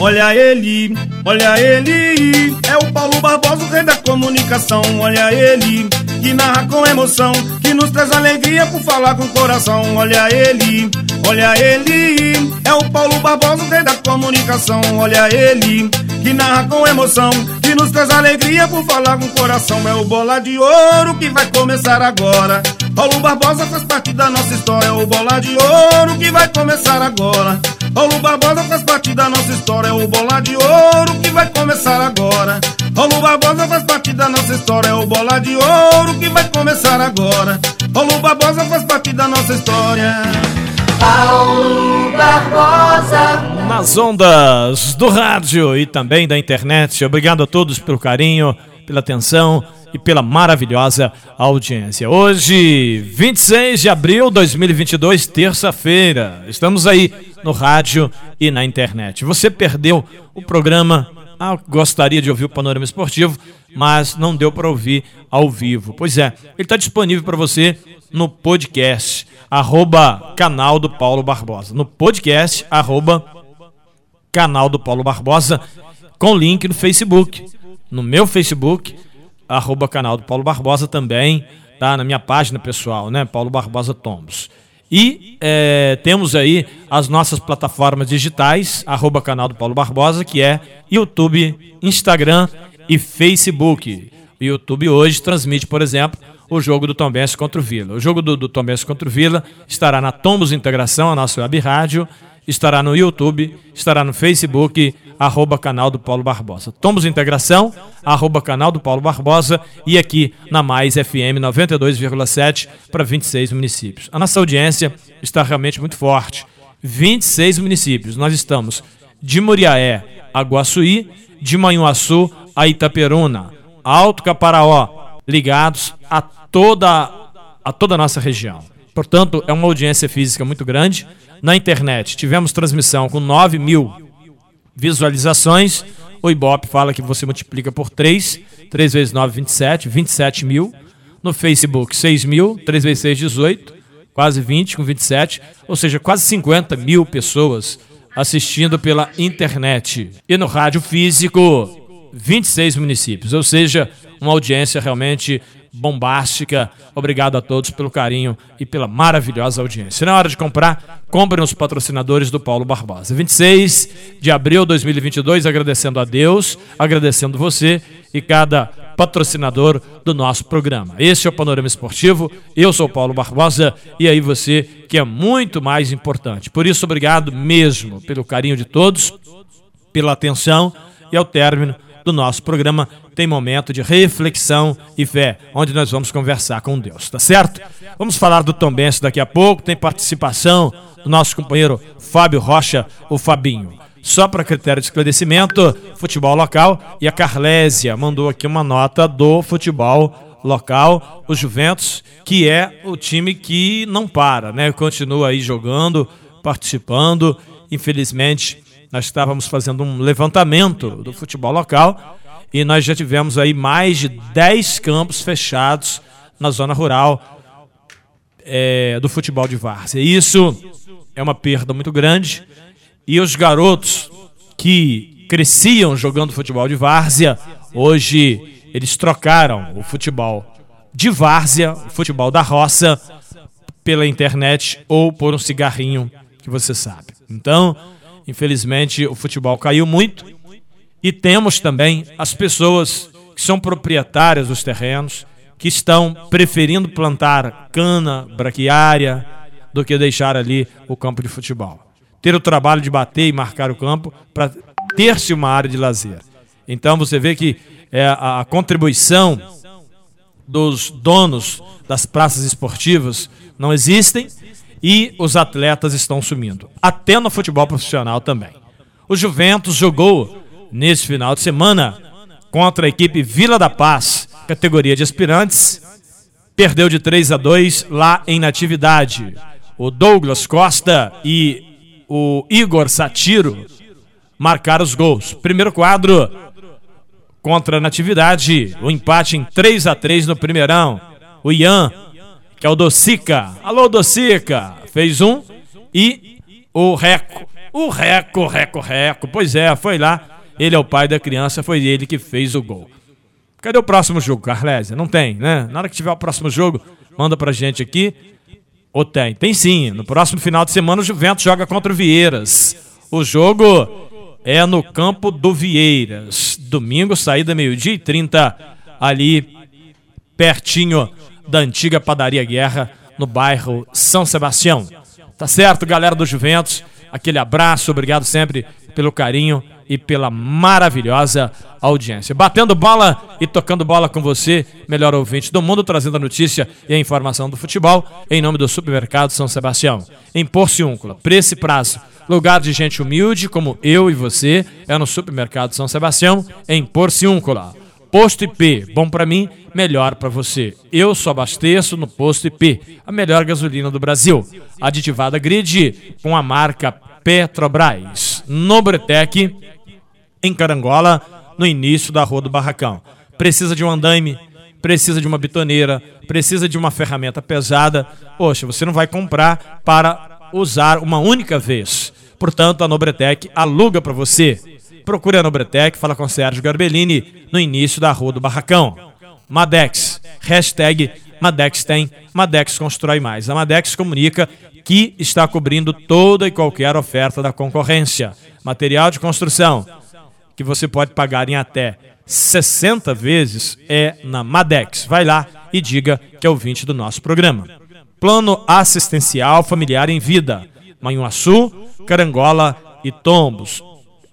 Olha ele, olha ele, é o Paulo Barbosa, o rei da comunicação. Olha ele, que narra com emoção, que nos traz alegria por falar com o coração. Olha ele, olha ele, é o Paulo Barbosa, o rei da comunicação. Olha ele, que narra com emoção, que nos traz alegria por falar com o coração. É o bola de ouro que vai começar agora. Paulo Barbosa faz parte da nossa história, é o bola de ouro que vai começar agora. Paulo Barbosa faz parte da nossa história, é o bola de ouro que vai começar agora. Paulo Barbosa faz parte da nossa história, é o bola de ouro que vai começar agora. Paulo Barbosa faz parte da nossa história. Paulo Barbosa. Nas ondas do rádio e também da internet. Obrigado a todos pelo carinho, pela atenção e pela maravilhosa audiência. Hoje, 26 de abril de 2022, terça-feira. Estamos aí no rádio e na internet. Você perdeu o programa ah, gostaria de ouvir o Panorama Esportivo, mas não deu para ouvir ao vivo. Pois é, ele está disponível para você no podcast, arroba canal do Paulo Barbosa. No podcast, arroba canal do Paulo Barbosa, com link no Facebook. No meu Facebook, arroba canal do Paulo Barbosa também, tá? Na minha página pessoal, né? Paulo Barbosa Tombos. E é, temos aí as nossas plataformas digitais, arroba canal do Paulo Barbosa, que é YouTube, Instagram e Facebook. O YouTube hoje transmite, por exemplo, o jogo do Tombense contra o Vila. O jogo do, do Tombense contra o Vila estará na Tombos Integração, a nossa web rádio, estará no YouTube, estará no Facebook, arroba canal do Paulo Barbosa. Tombos Integração, arroba canal do Paulo Barbosa e aqui na Mais FM 92,7 para 26 municípios. A nossa audiência está realmente muito forte. 26 municípios. Nós estamos de Muriaé a Guaçuí, de Manhuaçu a Itaperuna, Alto Caparaó, ligados a toda, a toda a nossa região. Portanto, é uma audiência física muito grande. Na internet, tivemos transmissão com 9 mil visualizações. O Ibope fala que você multiplica por 3, 3 vezes 9, 27, 27 mil. No Facebook, 6 mil, 3 vezes 6, 18, quase 20, com 27, ou seja, quase 50 mil pessoas assistindo pela internet. E no rádio físico, 26 municípios, ou seja, uma audiência realmente bombástica. Obrigado a todos pelo carinho e pela maravilhosa audiência. Na hora de comprar, compre nos patrocinadores do Paulo Barbosa. 26 de abril de 2022, agradecendo a Deus, agradecendo você e cada patrocinador do nosso programa. Esse é o Panorama Esportivo. Eu sou Paulo Barbosa e aí você que é muito mais importante. Por isso, obrigado mesmo pelo carinho de todos, pela atenção e ao término do nosso programa tem momento de reflexão e fé, onde nós vamos conversar com Deus, tá certo? Vamos falar do Tombense daqui a pouco, tem participação do nosso companheiro Fábio Rocha, o Fabinho. Só para critério de esclarecimento, futebol local e a Carlésia mandou aqui uma nota do futebol local, o Juventus, que é o time que não para, né? Continua aí jogando, participando. Infelizmente, nós estávamos fazendo um levantamento do futebol local e nós já tivemos aí mais de 10 campos fechados na zona rural é, do futebol de várzea. Isso é uma perda muito grande e os garotos que cresciam jogando futebol de várzea, hoje eles trocaram o futebol de várzea, o futebol da roça, pela internet ou por um cigarrinho que você sabe. Então, Infelizmente, o futebol caiu muito. E temos também as pessoas que são proprietárias dos terrenos, que estão preferindo plantar cana braquiária do que deixar ali o campo de futebol. Ter o trabalho de bater e marcar o campo para ter-se uma área de lazer. Então você vê que é, a, contribuição dos donos das praças esportivas não existem e os atletas estão sumindo, até no futebol profissional também. O Juventus jogou nesse final de semana contra a equipe Vila da Paz, categoria de aspirantes, perdeu de 3 a 2 lá em Natividade. O Douglas Costa e o Igor Satiro marcaram os gols. Primeiro quadro contra a Natividade. O empate em 3 a 3 no primeirão. O Ian, que é o Docica. Alô, Docica. Fez um. E o Reco. O Reco, Reco, Reco. Pois é, foi lá. Ele é o pai da criança, foi ele que fez o gol. Cadê o próximo jogo, Carlésia? Não tem, né? Na hora que tiver o próximo jogo, manda pra gente aqui. Ou tem? Tem sim. No próximo final de semana o Juventus joga contra o Vieiras. O jogo é no campo do Vieiras. Domingo, saída meio-dia e 30, ali pertinho da antiga padaria Guerra, no bairro São Sebastião. Tá certo, galera do Juventus? Aquele abraço, obrigado sempre pelo carinho e pela maravilhosa audiência. Batendo bola e tocando bola com você, melhor ouvinte do mundo, trazendo a notícia e a informação do futebol, em nome do Supermercado São Sebastião. Em Porciúncula, preço e prazo. Lugar de gente humilde como eu e você é no Supermercado São Sebastião, em Porciúncula. Posto IP, bom para mim, melhor para você. Eu só abasteço no Posto IP, a melhor gasolina do Brasil. Aditivada Grid com a marca Petrobras. Nobretec, em Carangola, no início da Rua do Barracão. Precisa de um andaime, precisa de uma bitoneira, precisa de uma ferramenta pesada. Poxa, você não vai comprar para usar uma única vez. Portanto, a Nobretec aluga para você. Procure a Nobretec, fala com Sérgio Garbellini no início da Rua do Barracão. Madex, hashtag Madex tem, Madex constrói mais. A Madex comunica que está cobrindo toda e qualquer oferta da concorrência. Material de construção, que você pode pagar em até 60 vezes, é na Madex. Vai lá e diga que é ouvinte do nosso programa. Plano Assistencial Familiar em Vida, Manhuaçu, Carangola e Tombos.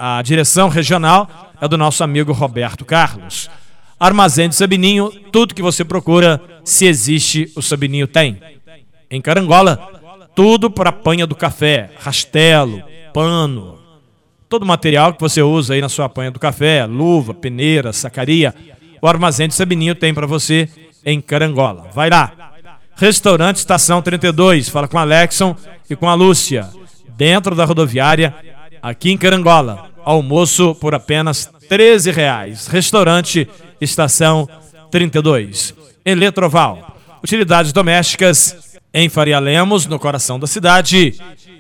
A direção regional é do nosso amigo Roberto Carlos. Armazém de Sabininho, tudo que você procura, se existe, o Sabininho tem. Em Carangola, tudo para a panha do café, rastelo, pano, todo o material que você usa aí na sua panha do café, luva, peneira, sacaria, o Armazém de Sabininho tem para você em Carangola. Vai lá. Restaurante Estação 32, fala com a Alexson e com a Lúcia, dentro da rodoviária, aqui em Carangola. Almoço por apenas 13 reais. Restaurante Estação 32. Eletroval. Utilidades domésticas em Faria Lemos, no coração da cidade.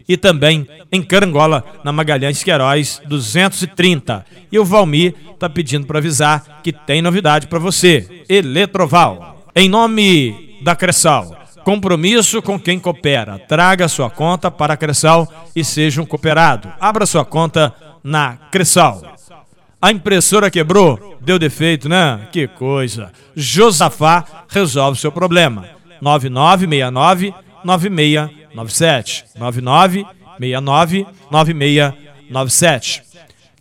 E também em Carangola, na Magalhães Queiroz 230. E o Valmir está pedindo para avisar que tem novidade para você. Eletroval. Em nome da Cressal. Compromisso com quem coopera. Traga sua conta para a Cressal e seja um cooperado. Abra sua conta na Cressal. A impressora quebrou, deu defeito, né? Que coisa. Josafá resolve seu problema. 9969 9697. 9969 9697.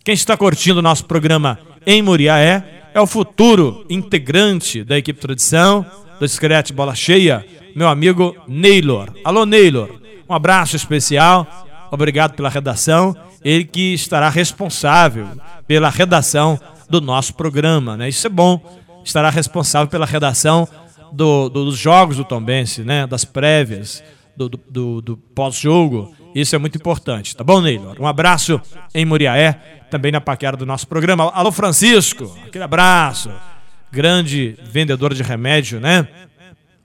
Quem está curtindo o nosso programa em Muriaé é o futuro integrante da equipe Tradição, do Screte Bola Cheia, meu amigo Neylor. Alô, Neylor. Um abraço especial. Obrigado pela redação. Ele que estará responsável pela redação do nosso programa, né? Isso é bom. Estará responsável pela redação do, do, dos jogos do Tombense, né? Das prévias, do, do, do pós-jogo. Isso é muito importante, tá bom, Neylor? Um abraço em Muriaé, também na paquera do nosso programa. Alô, Francisco, aquele abraço. Grande vendedor de remédio, né?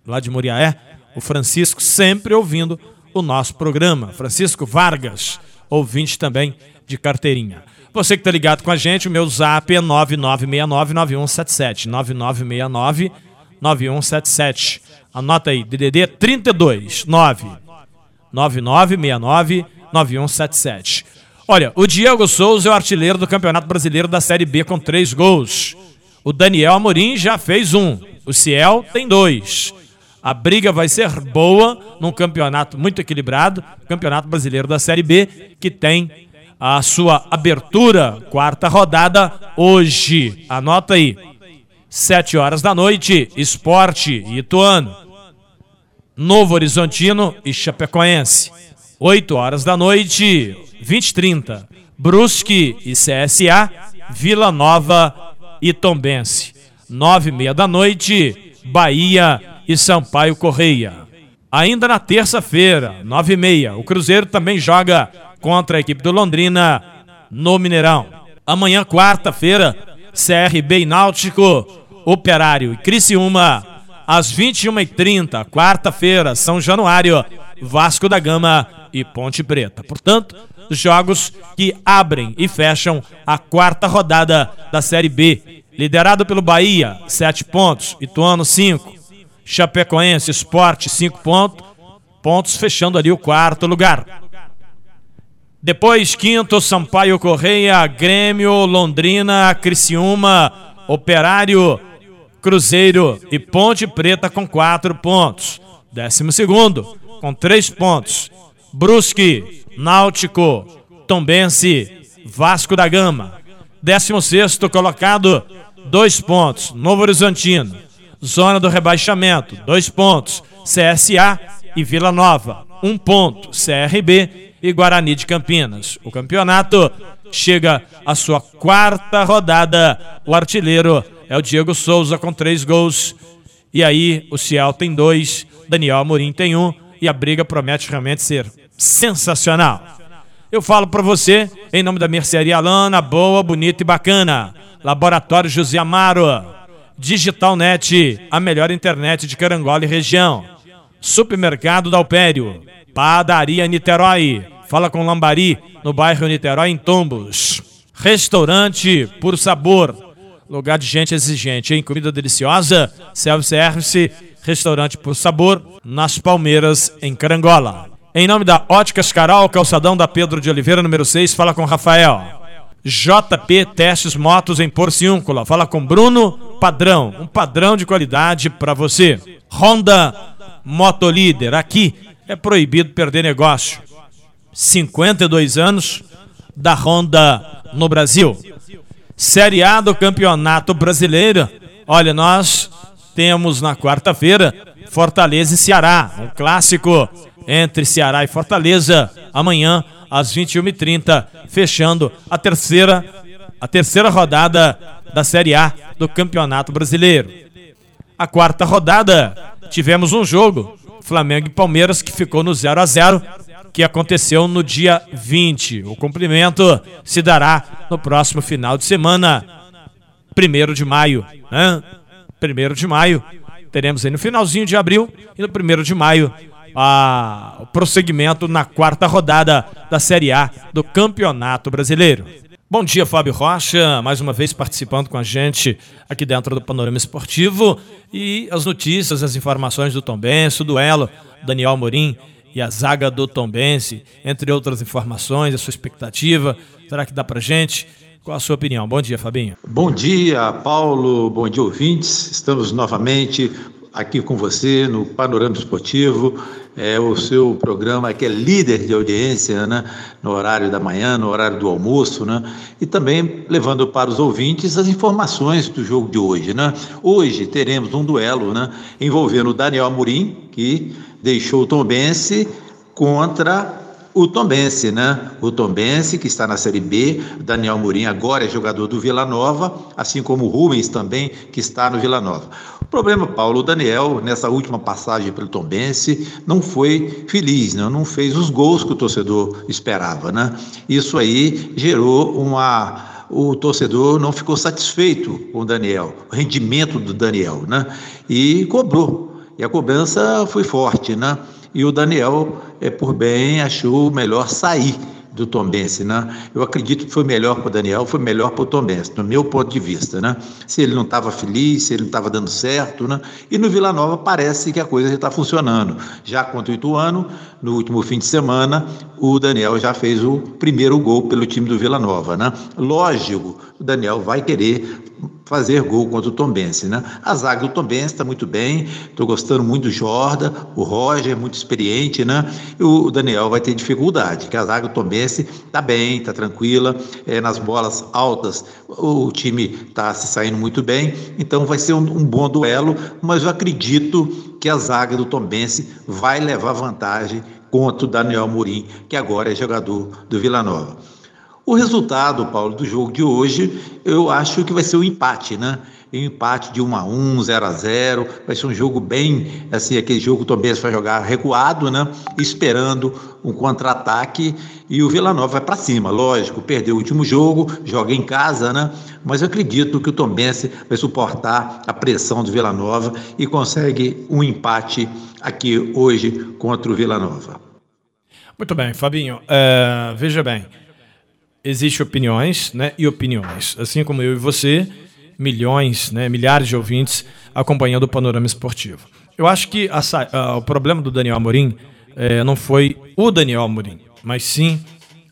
Lá de Muriaé. O Francisco sempre ouvindo o nosso programa. Francisco Vargas, ouvinte também de carteirinha. Você que está ligado com a gente, o meu zap é 9969-9177. 9969-9177. Anota aí, DDD 32 9 9969-9177. Olha, o Diego Souza é o artilheiro do Campeonato Brasileiro da Série B com três gols. O Daniel Amorim já fez um. O Ciel tem dois. A briga vai ser boa num campeonato muito equilibrado, Campeonato Brasileiro da Série B, que tem a sua abertura, quarta rodada, hoje. Anota aí. Sete horas da noite, Esporte e Ituano. Novo Horizontino e Chapecoense. Oito horas da noite, 20 e 30. Brusque e CSA, Vila Nova e Tombense. Nove e meia da noite, Bahia e Sampaio Correia. Ainda na terça-feira, nove e meia, o Cruzeiro também joga contra a equipe do Londrina no Mineirão. Amanhã, quarta-feira, CRB e Náutico, Operário e Criciúma, às 21h30, quarta-feira, São Januário, Vasco da Gama e Ponte Preta. Portanto, jogos que abrem e fecham a quarta rodada da Série B. Liderado pelo Bahia, 7 pontos, Ituano 5, Chapecoense Esporte 5 pontos, pontos fechando ali o quarto lugar. Depois, quinto, Sampaio Correia, Grêmio, Londrina, Criciúma, Operário, Cruzeiro e Ponte Preta com quatro pontos. Décimo segundo, com três pontos. Brusque, Náutico, Tombense, Vasco da Gama. Décimo sexto colocado, dois pontos. Novo Horizontino. Zona do rebaixamento, dois pontos. CSA e Vila Nova, um ponto. CRB e Guarani de Campinas. O campeonato chega à sua quarta rodada. O artilheiro é o Diego Souza com três gols. E aí o Ciel tem dois, Daniel Amorim tem um. E a briga promete realmente ser sensacional. Eu falo para você, em nome da Mercearia Lana, boa, bonita e bacana. Laboratório José Amaro. Digital Net, a melhor internet de Carangola e região. Supermercado Dalpério. Padaria Niterói. Fala com Lambari, no bairro Niterói, em Tombos. Restaurante Por Sabor. Lugar de gente exigente, hein? Comida deliciosa, self-service, restaurante Por Sabor, nas Palmeiras, em Carangola. Em nome da Óticas Carol, calçadão da Pedro de Oliveira, número 6, fala com Rafael. JP Testes Motos em Porciúncula, fala com Bruno Padrão, um padrão de qualidade para você. Honda Motolíder, aqui é proibido perder negócio. 52 anos da Honda no Brasil. Série A do Campeonato Brasileiro. Olha, nós temos na quarta-feira Fortaleza e Ceará, um clássico entre Ceará e Fortaleza, amanhã às 21h30, fechando a terceira, a terceira rodada da Série A do Campeonato Brasileiro. A quarta rodada, tivemos um jogo, Flamengo e Palmeiras, que ficou no 0 a 0 que aconteceu no dia 20. O cumprimento se dará no próximo final de semana, 1 de maio. Né? 1 de maio. Teremos aí no finalzinho de abril e no 1 de maio a, o prosseguimento na quarta rodada da Série A do Campeonato Brasileiro. Bom dia, Fábio Rocha, mais uma vez participando com a gente aqui dentro do Panorama Esportivo e as notícias, as informações do Tombense, o duelo Daniel Morim e a zaga do Tombense, entre outras informações, a sua expectativa, será que dá pra gente? Qual a sua opinião? Bom dia, Fabinho. Bom dia, Paulo. Bom dia, ouvintes. Estamos novamente aqui com você no Panorama Esportivo, é o seu programa que é líder de audiência, né, no horário da manhã, no horário do almoço, né, e também levando para os ouvintes as informações do jogo de hoje, né. Hoje teremos um duelo, né, envolvendo o Daniel Amorim, que deixou o Tombense contra o Tombense, né? O Tombense, que está na Série B, Daniel Mourinho agora é jogador do Vila Nova, assim como o Rubens também, que está no Vila Nova. O problema, Paulo, o Daniel, nessa última passagem pelo Tombense, não foi feliz, né? não fez os gols que o torcedor esperava, né? Isso aí gerou uma o torcedor não ficou satisfeito com o Daniel, o rendimento do Daniel, né? E cobrou. E a cobrança foi forte, né? E o Daniel, é, por bem, achou melhor sair do Tombense, né? Eu acredito que foi melhor para o Daniel, foi melhor para o Tombense, no meu ponto de vista, né? Se ele não estava feliz, se ele não estava dando certo, né? E no Vila Nova parece que a coisa já está funcionando. Já contra o Ituano, no último fim de semana, o Daniel já fez o primeiro gol pelo time do Vila Nova, né? Lógico, o Daniel vai querer fazer gol contra o Tombense, né? A zaga do Tombense está muito bem, estou gostando muito do Jorda, o Roger é muito experiente, né? E o Daniel vai ter dificuldade, que a zaga do Tombense está bem, está tranquila, é, nas bolas altas o time está se saindo muito bem, então vai ser um, um bom duelo, mas eu acredito que a zaga do Tombense vai levar vantagem contra o Daniel Murim, que agora é jogador do Vila Nova. O resultado, Paulo, do jogo de hoje, eu acho que vai ser um empate, né? em empate de 1 a 1, 0 a 0. Vai ser um jogo bem assim, aquele jogo que o Tombense vai jogar recuado, né? Esperando um contra-ataque e o Vila Nova vai para cima, lógico, perdeu o último jogo, joga em casa, né? Mas eu acredito que o Tombense vai suportar a pressão do Vila Nova e consegue um empate aqui hoje contra o Vila Nova. Muito bem, Fabinho. É, veja bem, existem opiniões né, e opiniões. Assim como eu e você, milhões, né, milhares de ouvintes acompanhando o panorama esportivo. Eu acho que a, a, o problema do Daniel Amorim é, não foi o Daniel Amorim, mas sim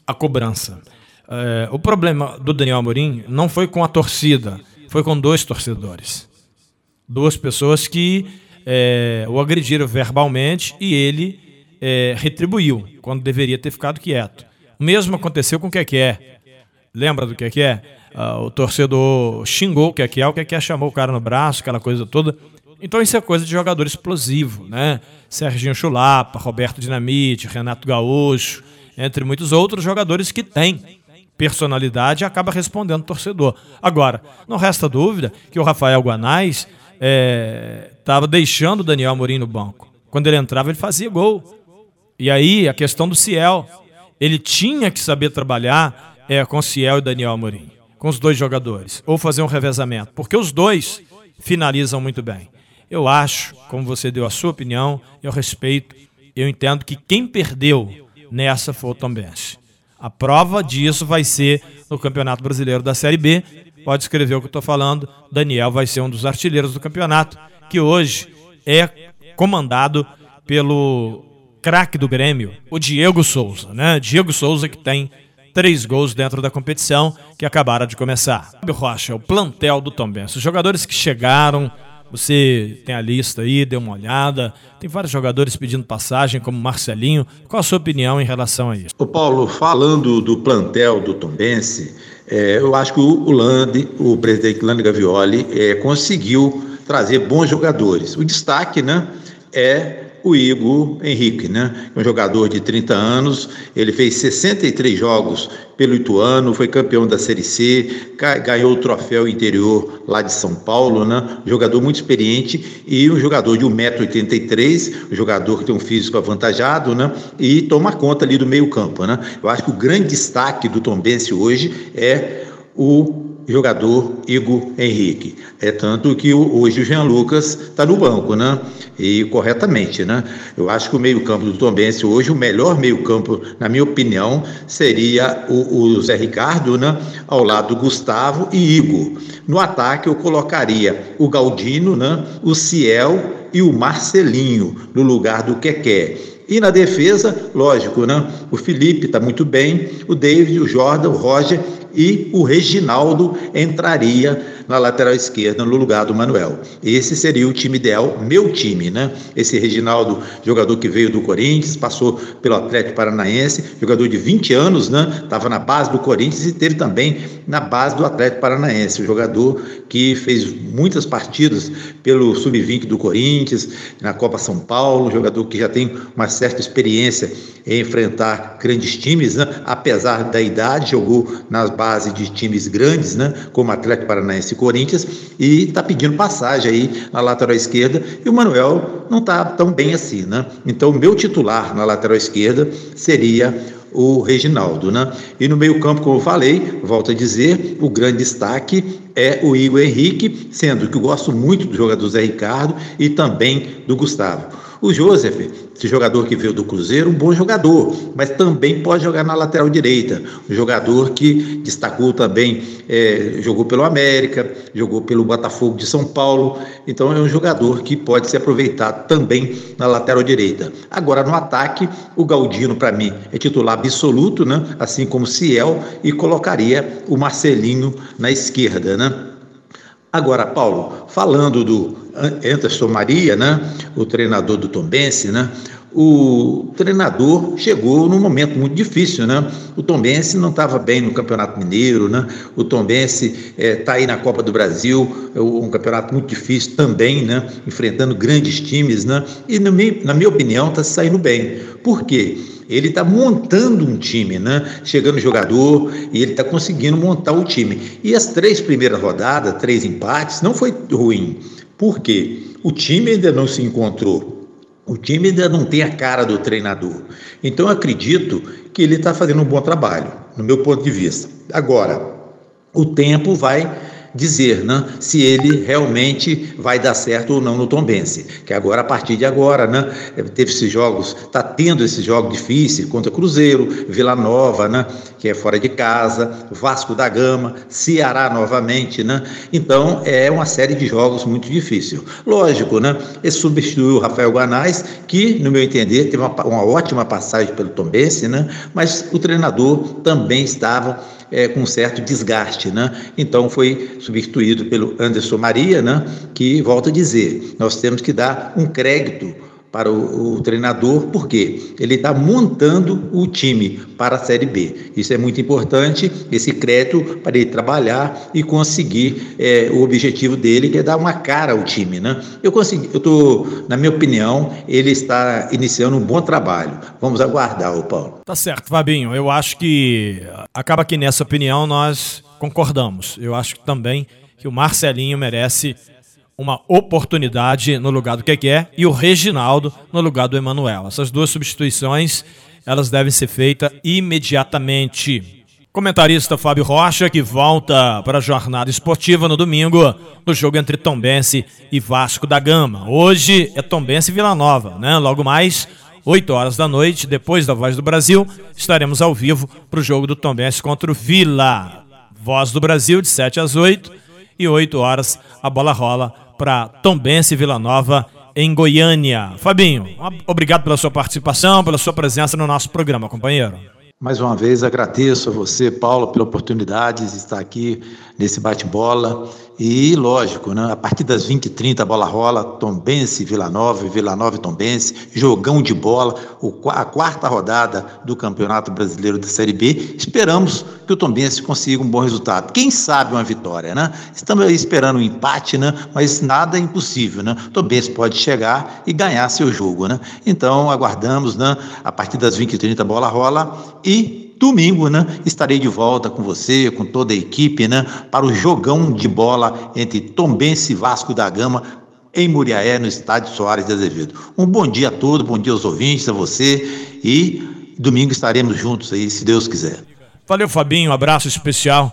a cobrança. É, o problema do Daniel Amorim não foi com a torcida, foi com dois torcedores. Duas pessoas que é, o agrediram verbalmente e ele retribuiu, quando deveria ter ficado quieto. O mesmo aconteceu com o Keké. Lembra do Keké? Uh, o torcedor xingou o Keké, o Keké chamou o cara no braço, aquela coisa toda. Então isso é coisa de jogador explosivo, né? Serginho Chulapa, Roberto Dinamite, Renato Gaúcho, entre muitos outros jogadores que têm personalidade e acaba respondendo o torcedor. Agora, não resta dúvida que o Rafael Guanais estava é, deixando o Daniel Amorim no banco. Quando ele entrava, ele fazia gol. E aí, a questão do Ciel. Ele tinha que saber trabalhar é, com Ciel e Daniel Amorim, com os dois jogadores, ou fazer um revezamento, porque os dois finalizam muito bem. Eu acho, como você deu a sua opinião, eu respeito, eu entendo que quem perdeu nessa foi o Tombense. A prova disso vai ser no Campeonato Brasileiro da Série B. Pode escrever o que eu estou falando. Daniel vai ser um dos artilheiros do campeonato, que hoje é comandado pelo craque do Grêmio, o Diego Souza, né? Diego Souza que tem três gols dentro da competição que acabaram de começar. Fábio Rocha, o plantel do Tombense, os jogadores que chegaram, você tem a lista aí, deu uma olhada. Tem vários jogadores pedindo passagem, como Marcelinho. Qual a sua opinião em relação a isso? O Paulo, falando do plantel do Tombense, é, eu acho que o Lande, o presidente Lande Gavioli, é, conseguiu trazer bons jogadores. O destaque, né, é o Igor Henrique, né? Um jogador de 30 anos, ele fez 63 jogos pelo Ituano, foi campeão da Série C, ganhou o troféu interior lá de São Paulo, né? Jogador muito experiente e um jogador de 1,83m, um jogador que tem um físico avantajado, né? E toma conta ali do meio-campo, né? Eu acho que o grande destaque do Tombense hoje é o jogador Igor Henrique. É tanto que hoje o Jean Lucas está no banco, né? E corretamente, né? Eu acho que o meio-campo do Tombense hoje, o melhor meio-campo, na minha opinião, seria o, o, Zé Ricardo, né? Ao lado do Gustavo e Igor. No ataque, eu colocaria o Galdino, né? O Ciel e o Marcelinho, no lugar do Quequé. E na defesa, lógico, né? O Felipe está muito bem, o David, o Jordan, o Roger e o Reginaldo entraria na lateral esquerda no lugar do Manuel. Esse seria o time ideal, meu time, né? Esse Reginaldo, jogador que veio do Corinthians, passou pelo Atlético Paranaense, jogador de 20 anos, né? Estava na base do Corinthians e teve também na base do Atlético Paranaense, jogador que fez muitas partidas pelo sub-20 do Corinthians, na Copa São Paulo, jogador que já tem uma certa experiência em enfrentar grandes times, né? apesar da idade, jogou nas bases de times grandes, né? como Atlético Paranaense e Corinthians, e está pedindo passagem aí na lateral esquerda, e o Manuel não está tão bem assim. Né? Então, o meu titular na lateral esquerda seria o Reginaldo, né? E no meio-campo, como eu falei, volto a dizer, o grande destaque é o Igor Henrique, sendo que eu gosto muito do jogador Zé Ricardo e também do Gustavo. O Joseph, esse jogador que veio do Cruzeiro, um bom jogador, mas também pode jogar na lateral direita. Um jogador que destacou também, é, jogou pelo América, jogou pelo Botafogo de São Paulo. Então é um jogador que pode ser aproveitado também na lateral direita. Agora no ataque, o Galdino, para mim, é titular absoluto, né? assim como o Ciel, e colocaria o Marcelinho na esquerda. Né? Agora, Paulo, falando do Anderson Maria, né, o treinador do Tombense, né, o treinador chegou num momento muito difícil, né? O Tombense não estava bem no Campeonato Mineiro, né? O Tombense está eh, aí na Copa do Brasil, é um campeonato muito difícil também, né? Enfrentando grandes times, né? E na minha, na minha opinião está saindo bem. Por quê? Ele está montando um time, né? Chegando jogador e ele está conseguindo montar o time. E as três primeiras rodadas, três empates, não foi ruim. Por quê? O time ainda não se encontrou. O time ainda não tem a cara do treinador. Então, acredito que ele está fazendo um bom trabalho, no meu ponto de vista. Agora, o tempo vai dizer né, se ele realmente vai dar certo ou não no Tombense. Que agora, a partir de agora, né, teve esses jogos, está tendo esses jogos difíceis contra Cruzeiro, Vila Nova, né, que é fora de casa, Vasco da Gama, Ceará novamente. Né? Então, é uma série de jogos muito difícil. Lógico, né, ele substituiu o Rafael Guanais, que, no meu entender, teve uma, uma ótima passagem pelo Tombense, né, mas o treinador também estava é, com certo desgaste, né? Então foi substituído pelo Anderson Maria, né? Que volta a dizer, nós temos que dar um crédito para o, o treinador, porque ele está montando o time para a Série B. Isso é muito importante, esse crédito para ele trabalhar e conseguir é, o objetivo dele, que é dar uma cara ao time. Né? Eu consegui, eu estou, na minha opinião, ele está iniciando um bom trabalho. Vamos aguardar, o Paulo. Tá certo, Fabinho. Eu acho que acaba que nessa opinião nós concordamos. Eu acho também que o Marcelinho merece uma oportunidade no lugar do Keké e o Reginaldo no lugar do Emanuel. Essas duas substituições elas devem ser feitas imediatamente. Comentarista Fábio Rocha, que volta para a jornada esportiva no domingo, no jogo entre Tombense e Vasco da Gama. Hoje é Tombense e Vila Nova, né? Logo mais, 8 horas da noite, depois da Voz do Brasil, estaremos ao vivo para o jogo do Tombense contra o Vila. Voz do Brasil, de 7 às 8 e 8 horas a bola rola para Tombense Vila Nova em Goiânia. Fabinho, obrigado pela sua participação, pela sua presença no nosso programa, companheiro. Mais uma vez agradeço a você, Paulo, pela oportunidade de estar aqui nesse bate-bola. E, lógico, né, a partir das 20h30 a bola rola, Tombense, Vila Nova, Vila Nova e Tombense, jogão de bola, a quarta rodada do Campeonato Brasileiro da Série B. Esperamos que o Tombense consiga um bom resultado. Quem sabe uma vitória, né? Estamos esperando um empate, né? Mas nada é impossível, né? Tombense pode chegar e ganhar seu jogo, né? Então, aguardamos, né? A partir das 20h30 a bola rola e domingo, né, estarei de volta com você, com toda a equipe, né, para o jogão de bola entre Tombense e Vasco da Gama em Muriaé, no estádio Soares de Azevedo. Um bom dia a todos, bom dia aos ouvintes, a você e domingo estaremos juntos aí, se Deus quiser. Valeu, Fabinho, um abraço especial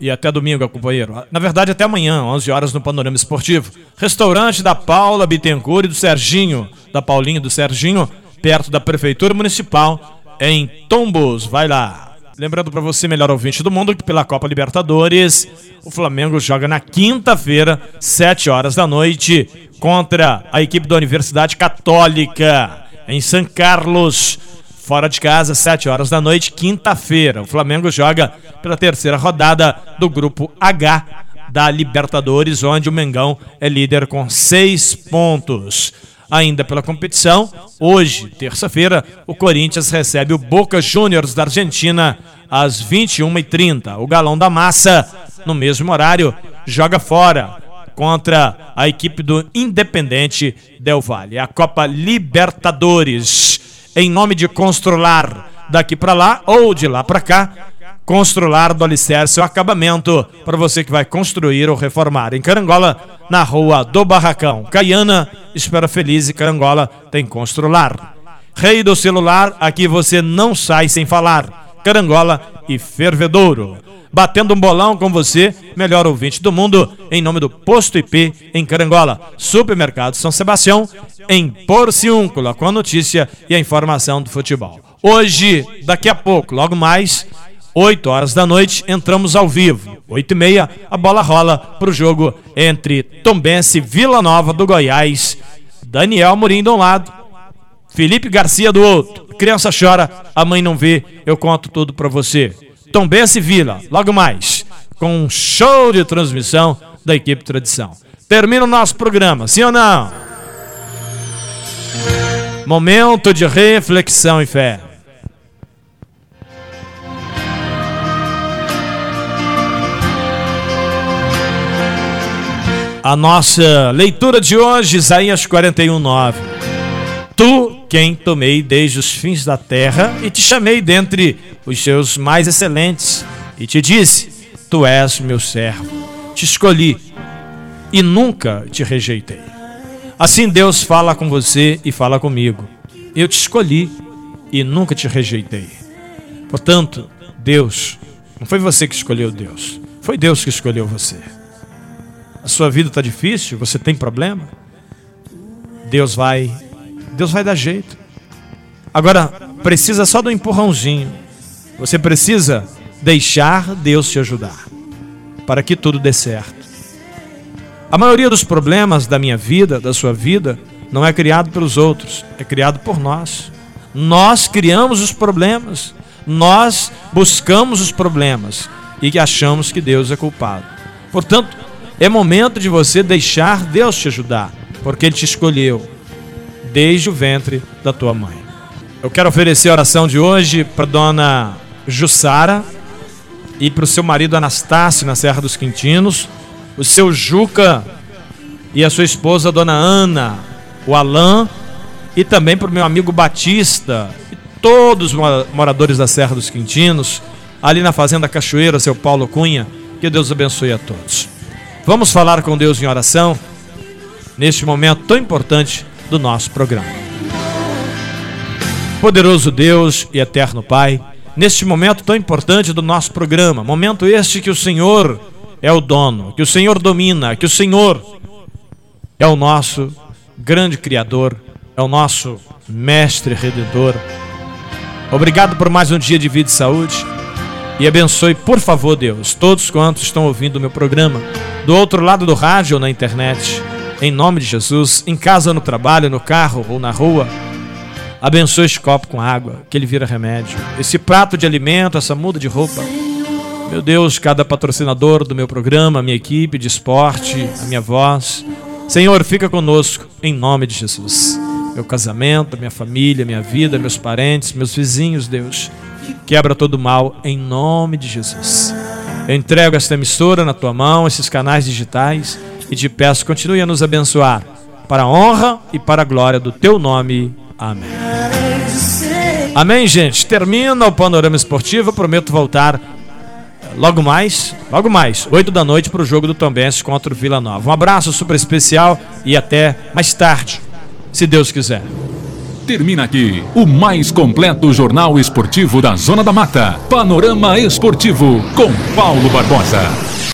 e até domingo, companheiro. Na verdade, até amanhã, 11 horas no Panorama Esportivo. Restaurante da Paula Bittencourt e do Serginho, da Paulinha e do Serginho, perto da Prefeitura Municipal em Tombos. Vai lá. Lembrando para você, melhor ouvinte do mundo, que pela Copa Libertadores, o Flamengo joga na quinta-feira, 7 horas da noite, contra a equipe da Universidade Católica, em São Carlos. Fora de casa, 7 horas da noite, quinta-feira. O Flamengo joga pela terceira rodada do grupo H da Libertadores, onde o Mengão é líder com seis pontos ainda pela competição. Hoje, terça-feira, o Corinthians recebe o Boca Juniors da Argentina às 21h30. O Galão da Massa, no mesmo horário, joga fora contra a equipe do Independente Del Valle. A Copa Libertadores, em nome de Constrular, daqui para lá ou de lá para cá, Constrular do Alicerce o acabamento para você que vai construir ou reformar. Em Carangola, na rua do Barracão. Caiana, espera feliz e Carangola tem Constrular. Rei do celular, aqui você não sai sem falar. Carangola e Fervedouro. Batendo um bolão com você, melhor ouvinte do mundo, em nome do Posto IP em Carangola. Supermercado São Sebastião, em Porciúncula, com a notícia e a informação do futebol. Hoje, daqui a pouco, logo mais, 8 horas da noite, entramos ao vivo. 8 e meia, a bola rola para o jogo entre Tombense e Vila Nova do Goiás. Daniel Murim de um lado, Felipe Garcia do outro. Criança chora, a mãe não vê, eu conto tudo para você. Tombense e Vila, logo mais, com um show de transmissão da equipe Tradição. Termina o nosso programa, sim ou não? Momento de reflexão e fé. A nossa leitura de hoje, Isaías 41, 9. Tu, quem tomei desde os fins da terra, e te chamei dentre os seus mais excelentes, e te disse: Tu és meu servo, te escolhi e nunca te rejeitei. Assim Deus fala com você e fala comigo. Eu te escolhi e nunca te rejeitei. Portanto, Deus, não foi você que escolheu Deus, foi Deus que escolheu você. Sua vida está difícil, você tem problema? Deus vai, Deus vai dar jeito. Agora, precisa só do empurrãozinho. Você precisa deixar Deus te ajudar para que tudo dê certo. A maioria dos problemas da minha vida, da sua vida, não é criado pelos outros, é criado por nós. Nós criamos os problemas, nós buscamos os problemas e achamos que Deus é culpado. Portanto, é momento de você deixar Deus te ajudar, porque Ele te escolheu desde o ventre da tua mãe. Eu quero oferecer a oração de hoje para dona Jussara e para o seu marido Anastácio na Serra dos Quintinos o seu Juca e a sua esposa, Dona Ana, o Alain, e também para o meu amigo Batista, e todos os moradores da Serra dos Quintinos, ali na Fazenda Cachoeira, seu Paulo Cunha, que Deus abençoe a todos. Vamos falar com Deus em oração neste momento tão importante do nosso programa. Poderoso Deus e eterno Pai, neste momento tão importante do nosso programa, momento este que o Senhor é o dono, que o Senhor domina, que o Senhor é o nosso grande Criador, é o nosso Mestre Redentor. Obrigado por mais um dia de vida e saúde. E abençoe, por favor, Deus, todos quantos estão ouvindo o meu programa, do outro lado do rádio ou na internet, em nome de Jesus, em casa, no trabalho, no carro ou na rua. Abençoe este copo com água, que ele vira remédio. Esse prato de alimento, essa muda de roupa meu Deus, cada patrocinador do meu programa, a minha equipe de esporte, a minha voz. Senhor, fica conosco em nome de Jesus. Meu casamento, minha família, minha vida, meus parentes, meus vizinhos, Deus. Quebra todo mal em nome de Jesus. Eu entrego esta emissora na tua mão, esses canais digitais, e te peço, continue a nos abençoar, para a honra e para a glória do teu nome. Amém. Amém, gente. Termina o panorama esportivo. Eu prometo voltar logo mais, logo mais, 8 da noite para o jogo do Tombense contra o Vila Nova. Um abraço super especial e até mais tarde, se Deus quiser. Termina aqui o mais completo jornal esportivo da Zona da Mata. Panorama Esportivo com Paulo Barbosa.